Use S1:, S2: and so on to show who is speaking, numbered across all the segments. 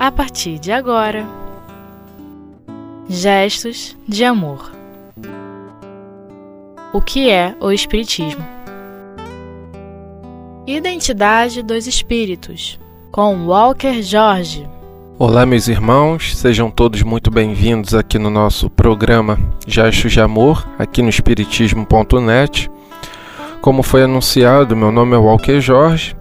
S1: a partir de agora. Gestos de amor. O que é o Espiritismo? Identidade dos Espíritos, com Walker Jorge.
S2: Olá, meus irmãos, sejam todos muito bem-vindos aqui no nosso programa Gestos de Amor, aqui no Espiritismo.net. Como foi anunciado, meu nome é Walker Jorge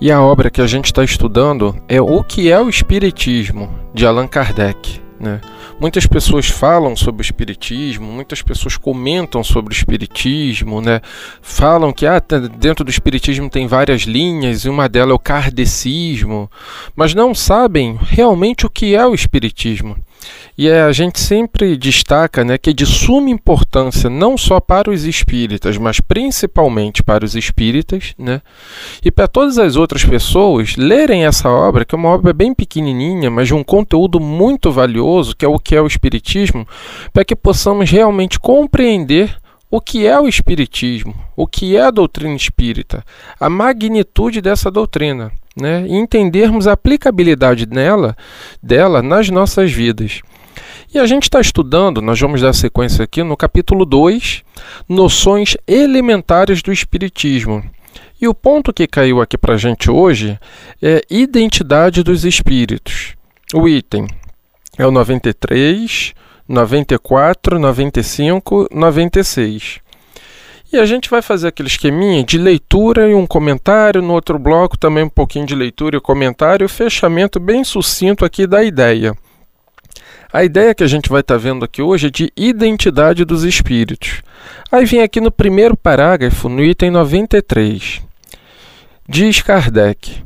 S2: e a obra que a gente está estudando é O que é o Espiritismo, de Allan Kardec. Né? Muitas pessoas falam sobre o espiritismo, muitas pessoas comentam sobre o espiritismo, né? Falam que ah, dentro do espiritismo tem várias linhas e uma delas é o kardecismo, mas não sabem realmente o que é o espiritismo. E é, a gente sempre destaca né, que é de suma importância não só para os espíritas, mas principalmente para os espíritas, né, e para todas as outras pessoas lerem essa obra, que é uma obra bem pequenininha, mas de um conteúdo muito valioso, que é o que é o Espiritismo, para que possamos realmente compreender o que é o Espiritismo, o que é a doutrina espírita, a magnitude dessa doutrina, né? e entendermos a aplicabilidade nela, dela nas nossas vidas. E a gente está estudando, nós vamos dar sequência aqui no capítulo 2, noções elementares do Espiritismo. E o ponto que caiu aqui para a gente hoje é identidade dos espíritos. O item é o 93, 94, 95, 96. E a gente vai fazer aquele esqueminha de leitura e um comentário, no outro bloco também um pouquinho de leitura e comentário, fechamento bem sucinto aqui da ideia. A ideia que a gente vai estar tá vendo aqui hoje é de identidade dos espíritos. Aí vem aqui no primeiro parágrafo, no item 93. Diz Kardec: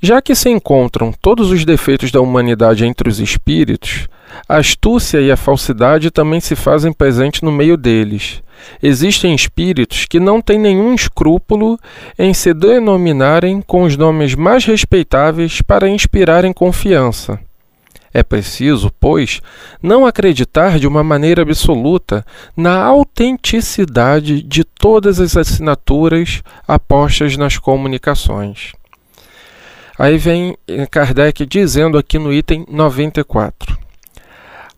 S2: Já que se encontram todos os defeitos da humanidade entre os espíritos, a astúcia e a falsidade também se fazem presente no meio deles. Existem espíritos que não têm nenhum escrúpulo em se denominarem com os nomes mais respeitáveis para inspirarem confiança. É preciso, pois, não acreditar de uma maneira absoluta na autenticidade de todas as assinaturas apostas nas comunicações. Aí vem Kardec dizendo aqui no item 94.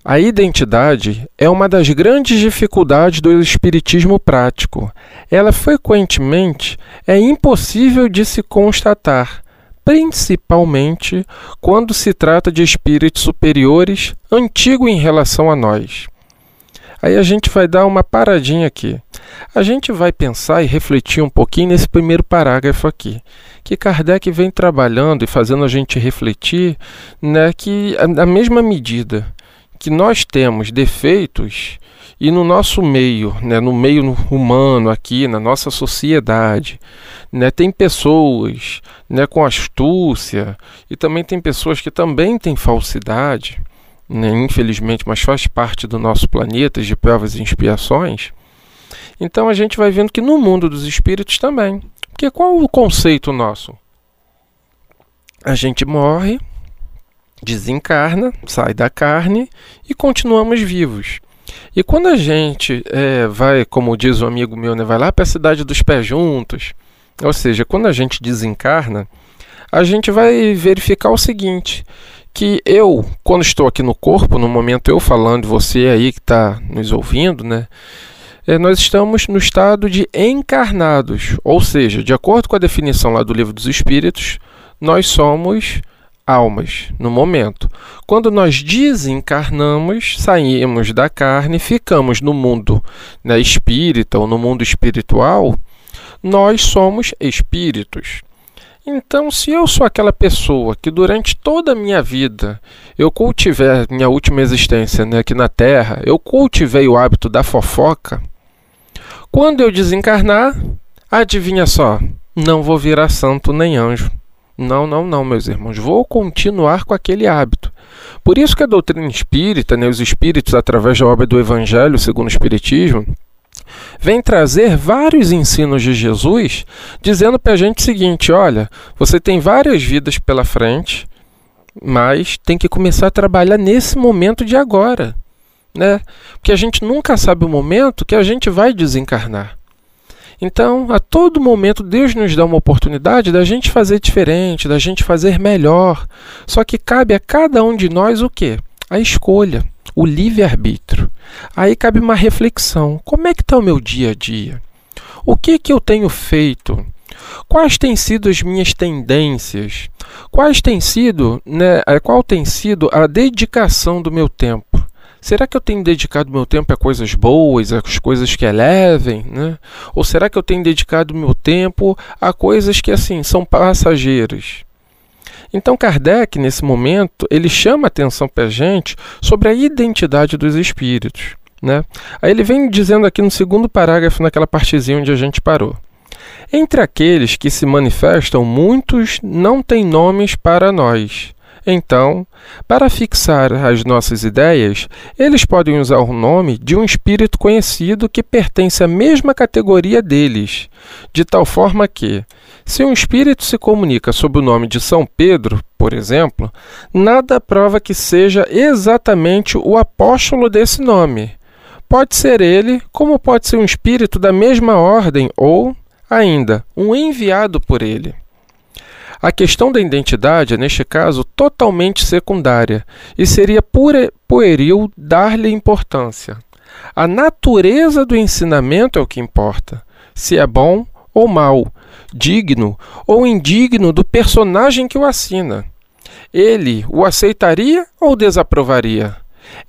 S2: A identidade é uma das grandes dificuldades do espiritismo prático. Ela frequentemente é impossível de se constatar principalmente quando se trata de espíritos superiores, antigo em relação a nós. Aí a gente vai dar uma paradinha aqui. A gente vai pensar e refletir um pouquinho nesse primeiro parágrafo aqui, que Kardec vem trabalhando e fazendo a gente refletir, né, que a mesma medida que nós temos defeitos e no nosso meio, né, no meio humano aqui, na nossa sociedade, né? Tem pessoas né, com astúcia e também tem pessoas que também têm falsidade, né, infelizmente, mas faz parte do nosso planeta de provas e expiações. Então a gente vai vendo que no mundo dos espíritos também. Porque qual o conceito nosso? A gente morre, desencarna, sai da carne e continuamos vivos. E quando a gente é, vai, como diz um amigo meu, né, vai lá para a cidade dos pés juntos, ou seja, quando a gente desencarna, a gente vai verificar o seguinte: que eu, quando estou aqui no corpo, no momento eu falando, você aí que está nos ouvindo, né? É, nós estamos no estado de encarnados, ou seja, de acordo com a definição lá do livro dos Espíritos, nós somos almas no momento. Quando nós desencarnamos, saímos da carne, ficamos no mundo né, espírita ou no mundo espiritual nós somos espíritos. Então, se eu sou aquela pessoa que durante toda a minha vida eu cultivei, minha última existência né, aqui na Terra, eu cultivei o hábito da fofoca, quando eu desencarnar, adivinha só, não vou virar santo nem anjo. Não, não, não, meus irmãos, vou continuar com aquele hábito. Por isso que a doutrina espírita, né, os espíritos, através da obra do Evangelho segundo o Espiritismo, vem trazer vários ensinos de Jesus, dizendo para a gente o seguinte: olha, você tem várias vidas pela frente, mas tem que começar a trabalhar nesse momento de agora, né? Porque a gente nunca sabe o momento que a gente vai desencarnar. Então, a todo momento, Deus nos dá uma oportunidade da gente fazer diferente, da gente fazer melhor. Só que cabe a cada um de nós o quê? A escolha, o livre-arbítrio. Aí cabe uma reflexão: como é que está o meu dia a dia? O que, que eu tenho feito? Quais têm sido as minhas tendências? Quais têm sido, né, qual tem sido a dedicação do meu tempo? Será que eu tenho dedicado meu tempo a coisas boas, a coisas que elevem, né? Ou será que eu tenho dedicado meu tempo a coisas que assim são passageiras? Então Kardec, nesse momento, ele chama atenção para a gente sobre a identidade dos espíritos. Né? Aí ele vem dizendo aqui no segundo parágrafo, naquela partezinha onde a gente parou. Entre aqueles que se manifestam, muitos não têm nomes para nós. Então, para fixar as nossas ideias, eles podem usar o nome de um espírito conhecido que pertence à mesma categoria deles, de tal forma que, se um espírito se comunica sob o nome de São Pedro, por exemplo, nada prova que seja exatamente o apóstolo desse nome. Pode ser ele, como pode ser um espírito da mesma ordem ou, ainda, um enviado por ele. A questão da identidade é, neste caso, totalmente secundária e seria pueril dar-lhe importância. A natureza do ensinamento é o que importa, se é bom ou mal, digno ou indigno do personagem que o assina. Ele o aceitaria ou desaprovaria?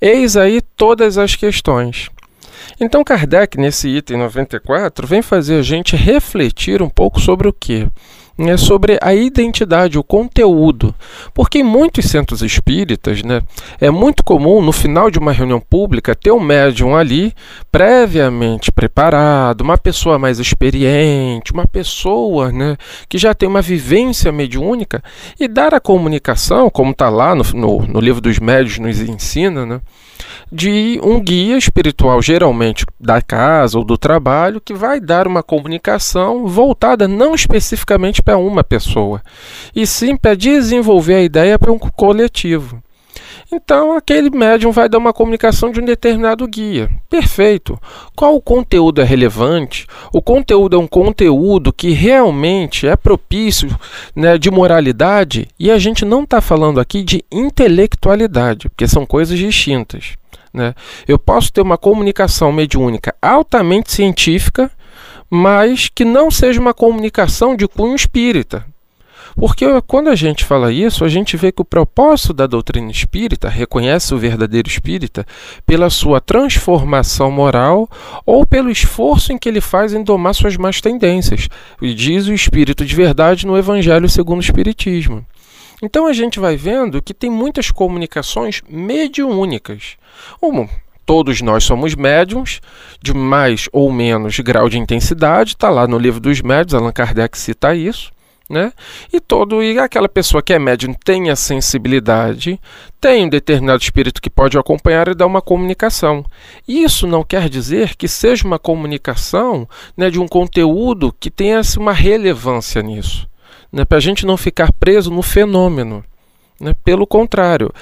S2: Eis aí todas as questões. Então, Kardec, nesse item 94, vem fazer a gente refletir um pouco sobre o que? É sobre a identidade, o conteúdo. Porque em muitos centros espíritas né, é muito comum, no final de uma reunião pública, ter um médium ali previamente preparado, uma pessoa mais experiente, uma pessoa né, que já tem uma vivência mediúnica e dar a comunicação, como está lá no, no, no livro dos médios, nos ensina, né, de um guia espiritual, geralmente da casa ou do trabalho, que vai dar uma comunicação voltada não especificamente para uma pessoa, e sim para desenvolver a ideia para um coletivo. Então, aquele médium vai dar uma comunicação de um determinado guia. Perfeito. Qual o conteúdo é relevante? O conteúdo é um conteúdo que realmente é propício né, de moralidade, e a gente não está falando aqui de intelectualidade, porque são coisas distintas. Né? Eu posso ter uma comunicação mediúnica altamente científica, mas que não seja uma comunicação de cunho espírita. Porque quando a gente fala isso, a gente vê que o propósito da doutrina espírita reconhece o verdadeiro espírita pela sua transformação moral ou pelo esforço em que ele faz em domar suas más tendências. E diz o espírito de verdade no Evangelho segundo o Espiritismo. Então a gente vai vendo que tem muitas comunicações mediúnicas. Um, todos nós somos médiums, de mais ou menos grau de intensidade, está lá no livro dos médios, Allan Kardec cita isso. Né? E todo e aquela pessoa que é médium tem a sensibilidade, tem um determinado espírito que pode acompanhar e dar uma comunicação. Isso não quer dizer que seja uma comunicação né, de um conteúdo que tenha uma relevância nisso né, para a gente não ficar preso no fenômeno. Né? Pelo contrário,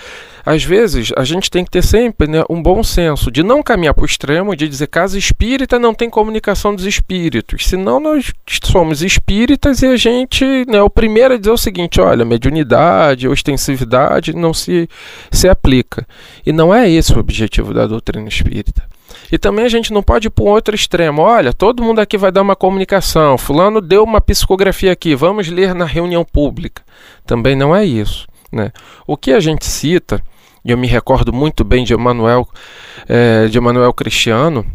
S2: às vezes a gente tem que ter sempre né, um bom senso de não caminhar para o extremo, de dizer casa espírita não tem comunicação dos espíritos, senão nós somos espíritas e a gente né, o primeiro a dizer o seguinte: olha, mediunidade, ostensividade não se, se aplica. E não é esse o objetivo da doutrina espírita. E também a gente não pode ir para um outro extremo. Olha, todo mundo aqui vai dar uma comunicação. Fulano deu uma psicografia aqui. Vamos ler na reunião pública. Também não é isso. Né? O que a gente cita, eu me recordo muito bem de Emanuel, é, de Emanuel Cristiano?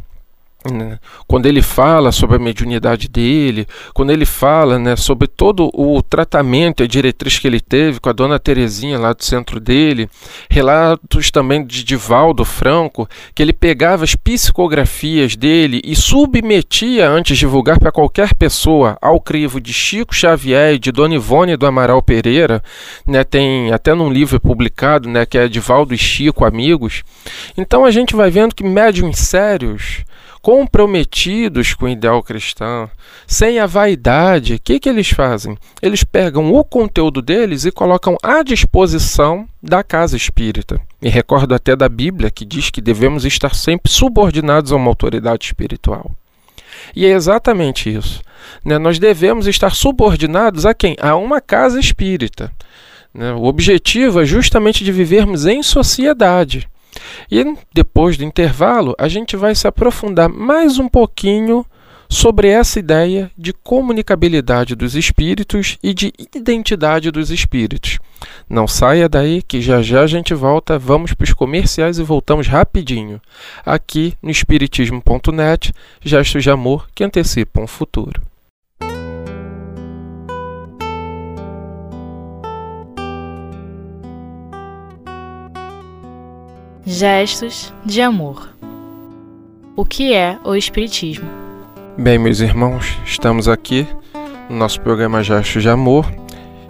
S2: Quando ele fala sobre a mediunidade dele, quando ele fala né, sobre todo o tratamento e a diretriz que ele teve com a dona Terezinha lá do centro dele, relatos também de Divaldo Franco, que ele pegava as psicografias dele e submetia antes de divulgar para qualquer pessoa ao crivo de Chico Xavier e de Dona Ivone do Amaral Pereira, né, tem até num livro publicado né, que é Divaldo e Chico Amigos. Então a gente vai vendo que médiums sérios comprometidos com o ideal cristão, sem a vaidade, o que, que eles fazem? Eles pegam o conteúdo deles e colocam à disposição da casa espírita. Me recordo até da Bíblia que diz que devemos estar sempre subordinados a uma autoridade espiritual. E é exatamente isso. Né? Nós devemos estar subordinados a quem? A uma casa espírita. Né? O objetivo é justamente de vivermos em sociedade. E depois do intervalo, a gente vai se aprofundar mais um pouquinho sobre essa ideia de comunicabilidade dos espíritos e de identidade dos espíritos. Não saia daí que já já a gente volta, vamos para os comerciais e voltamos rapidinho. Aqui no espiritismo.net, gestos de amor que antecipam o futuro.
S1: Gestos de amor. O que é o Espiritismo?
S2: Bem, meus irmãos, estamos aqui no nosso programa Gestos de Amor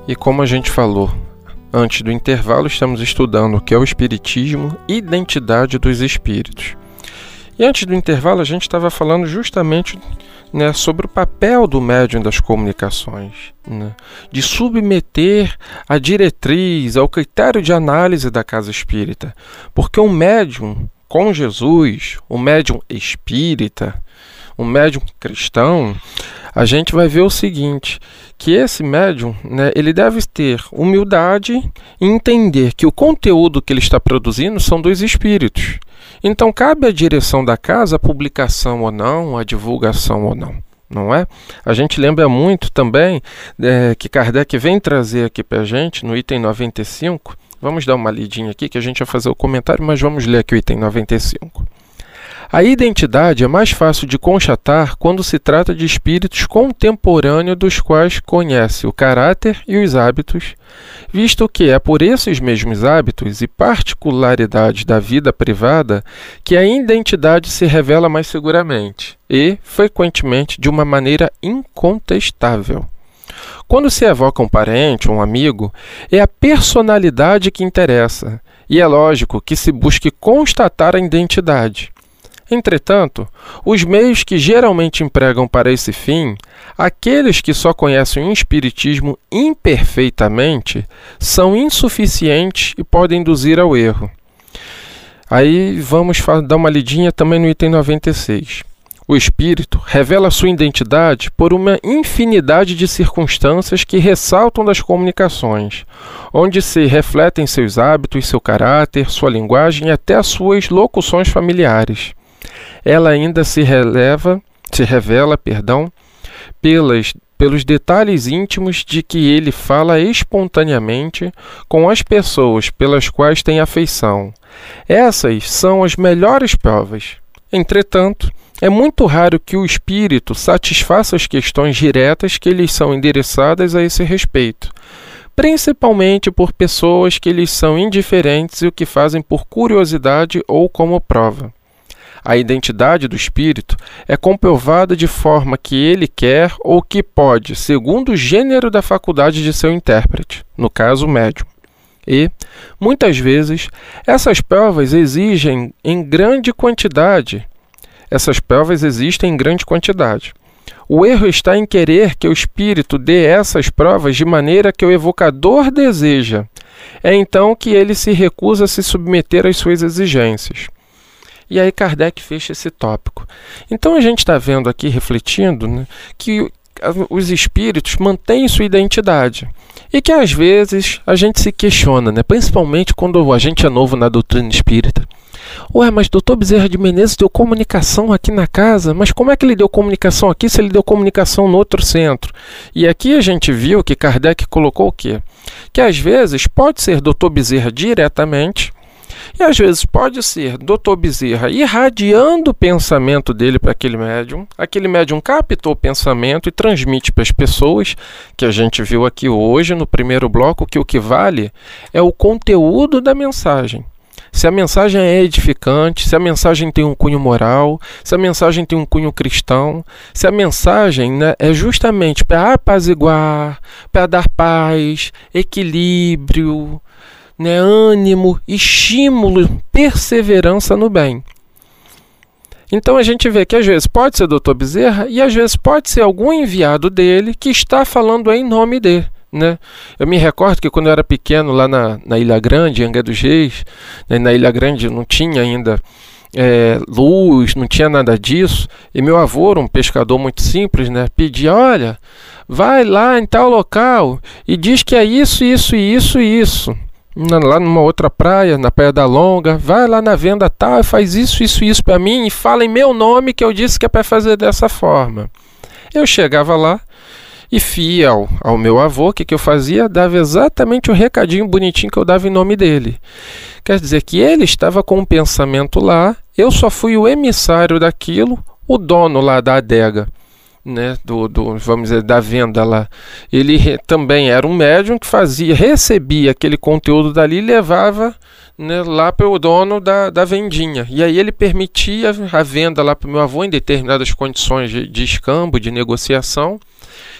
S2: e, como a gente falou antes do intervalo, estamos estudando o que é o Espiritismo e identidade dos espíritos. E antes do intervalo, a gente estava falando justamente né, sobre o papel do médium das comunicações, né, de submeter a diretriz, ao critério de análise da casa espírita. Porque um médium com Jesus, um médium espírita, um médium cristão, a gente vai ver o seguinte, que esse médium, né, ele deve ter humildade e entender que o conteúdo que ele está produzindo são dos espíritos. Então cabe à direção da casa a publicação ou não, a divulgação ou não. Não é? A gente lembra muito também é, que Kardec vem trazer aqui para a gente no item 95. Vamos dar uma lidinha aqui que a gente vai fazer o comentário, mas vamos ler aqui o item 95. A identidade é mais fácil de constatar quando se trata de espíritos contemporâneos dos quais conhece o caráter e os hábitos, visto que é por esses mesmos hábitos e particularidades da vida privada que a identidade se revela mais seguramente e, frequentemente, de uma maneira incontestável. Quando se evoca um parente ou um amigo, é a personalidade que interessa, e é lógico que se busque constatar a identidade. Entretanto, os meios que geralmente empregam para esse fim, aqueles que só conhecem o Espiritismo imperfeitamente, são insuficientes e podem induzir ao erro. Aí vamos dar uma lidinha também no item 96. O espírito revela sua identidade por uma infinidade de circunstâncias que ressaltam das comunicações, onde se refletem seus hábitos, seu caráter, sua linguagem e até as suas locuções familiares ela ainda se releva, se revela, perdão, pelas pelos detalhes íntimos de que ele fala espontaneamente com as pessoas pelas quais tem afeição. Essas são as melhores provas. Entretanto, é muito raro que o espírito satisfaça as questões diretas que lhes são endereçadas a esse respeito, principalmente por pessoas que lhes são indiferentes e o que fazem por curiosidade ou como prova. A identidade do espírito é comprovada de forma que ele quer ou que pode, segundo o gênero da faculdade de seu intérprete, no caso, o médium. E, muitas vezes, essas provas exigem em grande quantidade. Essas provas existem em grande quantidade. O erro está em querer que o espírito dê essas provas de maneira que o evocador deseja. É então que ele se recusa a se submeter às suas exigências. E aí Kardec fecha esse tópico. Então a gente está vendo aqui, refletindo, né, que os espíritos mantêm sua identidade. E que às vezes a gente se questiona, né? principalmente quando a gente é novo na doutrina espírita. Ué, mas doutor Bezerra de Menezes deu comunicação aqui na casa, mas como é que ele deu comunicação aqui se ele deu comunicação no outro centro? E aqui a gente viu que Kardec colocou o quê? Que às vezes pode ser doutor Bezerra diretamente, e às vezes pode ser Dr. Bezerra irradiando o pensamento dele para aquele médium, aquele médium captou o pensamento e transmite para as pessoas, que a gente viu aqui hoje no primeiro bloco, que o que vale é o conteúdo da mensagem. Se a mensagem é edificante, se a mensagem tem um cunho moral, se a mensagem tem um cunho cristão, se a mensagem né, é justamente para apaziguar, para dar paz, equilíbrio, né, ânimo, estímulo, perseverança no bem. Então a gente vê que às vezes pode ser Dr. Bezerra e às vezes pode ser algum enviado dele que está falando em nome dele. Né? Eu me recordo que quando eu era pequeno lá na, na Ilha Grande, em Angra dos Reis, né, na Ilha Grande não tinha ainda é, luz, não tinha nada disso. E meu avô, um pescador muito simples, né, pedia: olha, vai lá em tal local e diz que é isso, isso, isso isso. Lá numa outra praia, na Praia da Longa, vai lá na venda tal faz isso, isso, isso para mim e fala em meu nome que eu disse que é para fazer dessa forma. Eu chegava lá e fiel ao meu avô, o que, que eu fazia? Dava exatamente o recadinho bonitinho que eu dava em nome dele. Quer dizer que ele estava com um pensamento lá, eu só fui o emissário daquilo, o dono lá da adega. Né, do, do, vamos dizer, da venda lá. Ele também era um médium que fazia, recebia aquele conteúdo dali e levava né, lá para o dono da, da vendinha. E aí ele permitia a venda lá para o meu avô em determinadas condições de, de escambo, de negociação.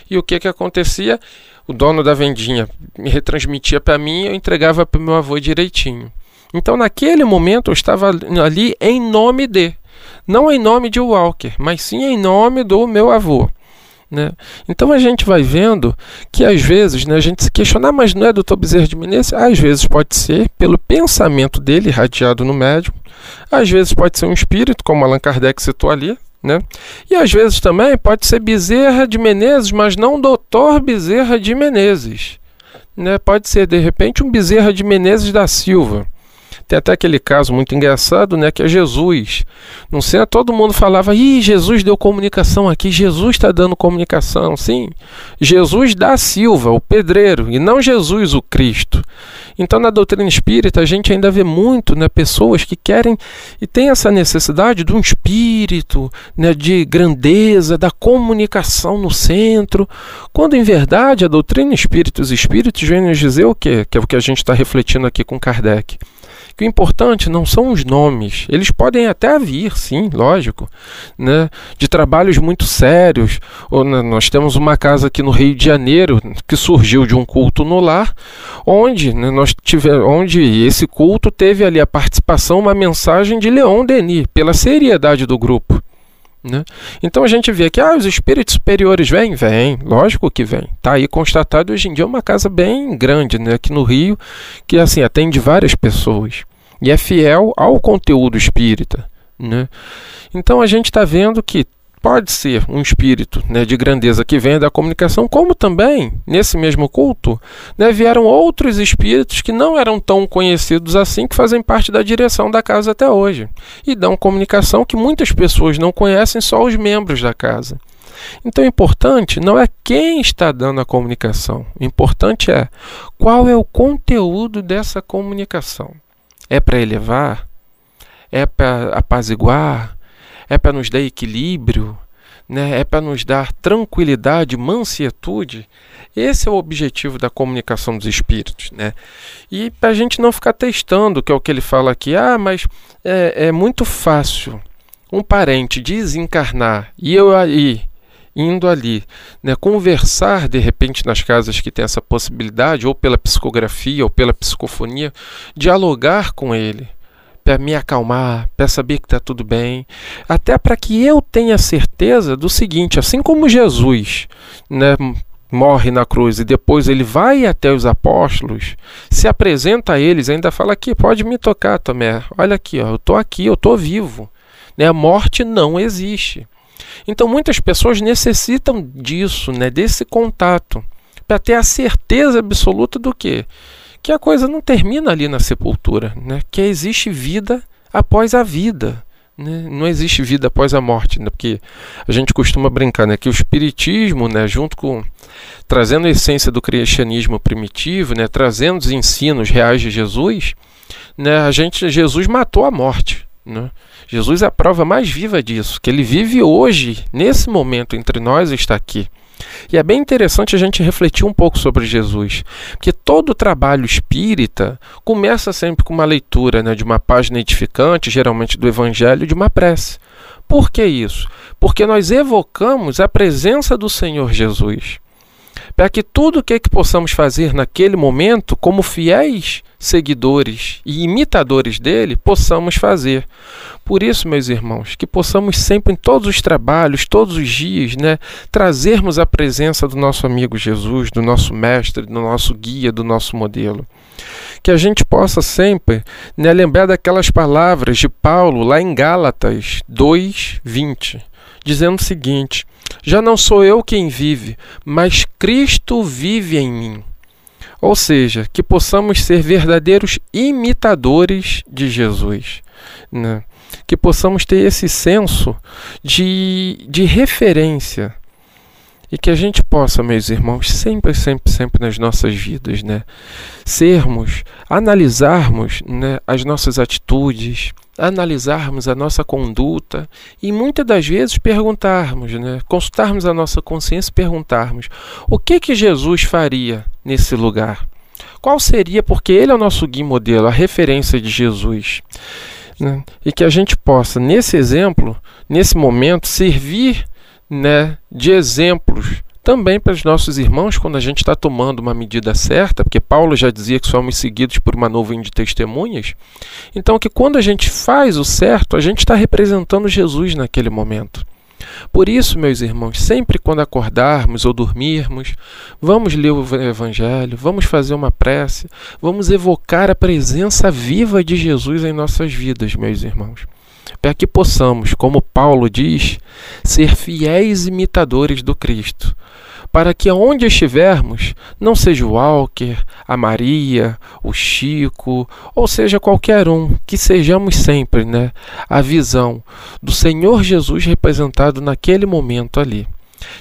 S2: E o que, que acontecia? O dono da vendinha me retransmitia para mim e eu entregava para o meu avô direitinho. Então, naquele momento, eu estava ali em nome de, não em nome de Walker, mas sim em nome do meu avô. Né? Então a gente vai vendo que às vezes né, a gente se questiona, ah, mas não é doutor Bezerra de Menezes? Às vezes pode ser pelo pensamento dele irradiado no médium, às vezes pode ser um espírito, como Allan Kardec citou ali, né? E às vezes também pode ser Bezerra de Menezes, mas não doutor Bezerra de Menezes. Né? Pode ser de repente um Bezerra de Menezes da Silva. Tem até aquele caso muito engraçado, né, que é Jesus. Não sei, todo mundo falava: "Ih, Jesus deu comunicação aqui, Jesus está dando comunicação". Sim. Jesus da Silva, o pedreiro, e não Jesus o Cristo. Então, na doutrina espírita, a gente ainda vê muito, né, pessoas que querem e tem essa necessidade de um espírito, né, de grandeza, da comunicação no centro, quando em verdade a doutrina espírita, os espíritos vêm nos dizer o quê? Que é o que a gente está refletindo aqui com Kardec que o importante não são os nomes, eles podem até vir, sim, lógico, né, de trabalhos muito sérios. Né, nós temos uma casa aqui no Rio de Janeiro que surgiu de um culto no lar, onde né, nós tivemos, onde esse culto teve ali a participação, uma mensagem de Leon Denis, pela seriedade do grupo. Né? Então a gente vê que ah, os espíritos superiores vêm, vêm, lógico que vêm. Está aí constatado hoje em dia uma casa bem grande né, aqui no Rio, que assim atende várias pessoas e é fiel ao conteúdo espírita. Né? Então a gente está vendo que pode ser um espírito né, de grandeza que venha da comunicação, como também, nesse mesmo culto, né, vieram outros espíritos que não eram tão conhecidos assim, que fazem parte da direção da casa até hoje. E dão comunicação que muitas pessoas não conhecem, só os membros da casa. Então, o importante não é quem está dando a comunicação, o importante é qual é o conteúdo dessa comunicação. É para elevar? É para apaziguar? É para nos dar equilíbrio, né? é para nos dar tranquilidade, mansietude. Esse é o objetivo da comunicação dos espíritos. Né? E para a gente não ficar testando, que é o que ele fala aqui, ah, mas é, é muito fácil um parente desencarnar e eu aí indo ali, né, conversar de repente nas casas que tem essa possibilidade, ou pela psicografia, ou pela psicofonia, dialogar com ele, para me acalmar, para saber que está tudo bem, até para que eu tenha certeza do seguinte: assim como Jesus né, morre na cruz e depois ele vai até os apóstolos, se apresenta a eles, ainda fala aqui, pode me tocar, Tomé, olha aqui, ó, eu estou aqui, eu estou vivo. Né, a morte não existe. Então muitas pessoas necessitam disso, né, desse contato, para ter a certeza absoluta do que que a coisa não termina ali na sepultura, né? que existe vida após a vida. Né? Não existe vida após a morte, né? porque a gente costuma brincar né? que o Espiritismo, né? junto com trazendo a essência do cristianismo primitivo, né? trazendo os ensinos reais de Jesus, né? a gente, Jesus matou a morte. Né? Jesus é a prova mais viva disso, que ele vive hoje, nesse momento entre nós, está aqui. E é bem interessante a gente refletir um pouco sobre Jesus, porque todo trabalho espírita começa sempre com uma leitura né, de uma página edificante, geralmente do Evangelho, de uma prece. Por que isso? Porque nós evocamos a presença do Senhor Jesus. Para que tudo o que, é que possamos fazer naquele momento, como fiéis seguidores e imitadores dele, possamos fazer. Por isso, meus irmãos, que possamos sempre em todos os trabalhos, todos os dias, né, trazermos a presença do nosso amigo Jesus, do nosso mestre, do nosso guia, do nosso modelo. que a gente possa sempre né, lembrar daquelas palavras de Paulo lá em Gálatas 2:20, dizendo o seguinte: Já não sou eu quem vive, mas Cristo vive em mim. Ou seja, que possamos ser verdadeiros imitadores de Jesus. Né? Que possamos ter esse senso de, de referência. E que a gente possa, meus irmãos, sempre, sempre, sempre nas nossas vidas, né? Sermos, analisarmos né, as nossas atitudes, analisarmos a nossa conduta e muitas das vezes perguntarmos, né, consultarmos a nossa consciência e perguntarmos o que que Jesus faria nesse lugar? Qual seria, porque ele é o nosso guia modelo, a referência de Jesus. Né? E que a gente possa, nesse exemplo, nesse momento, servir né, de exemplos também para os nossos irmãos quando a gente está tomando uma medida certa, porque Paulo já dizia que somos seguidos por uma nuvem de testemunhas. Então, que quando a gente faz o certo, a gente está representando Jesus naquele momento. Por isso, meus irmãos, sempre quando acordarmos ou dormirmos, vamos ler o Evangelho, vamos fazer uma prece, vamos evocar a presença viva de Jesus em nossas vidas, meus irmãos para que possamos, como Paulo diz, ser fiéis imitadores do Cristo, para que aonde estivermos, não seja o Walker, a Maria, o Chico, ou seja qualquer um, que sejamos sempre, né, a visão do Senhor Jesus representado naquele momento ali.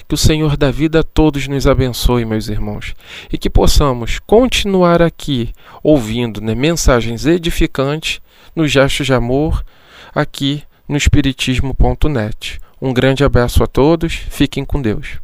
S2: Que o Senhor da vida a todos nos abençoe, meus irmãos, e que possamos continuar aqui ouvindo né, mensagens edificantes nos gestos de amor aqui no Espiritismo.net. Um grande abraço a todos, fiquem com Deus.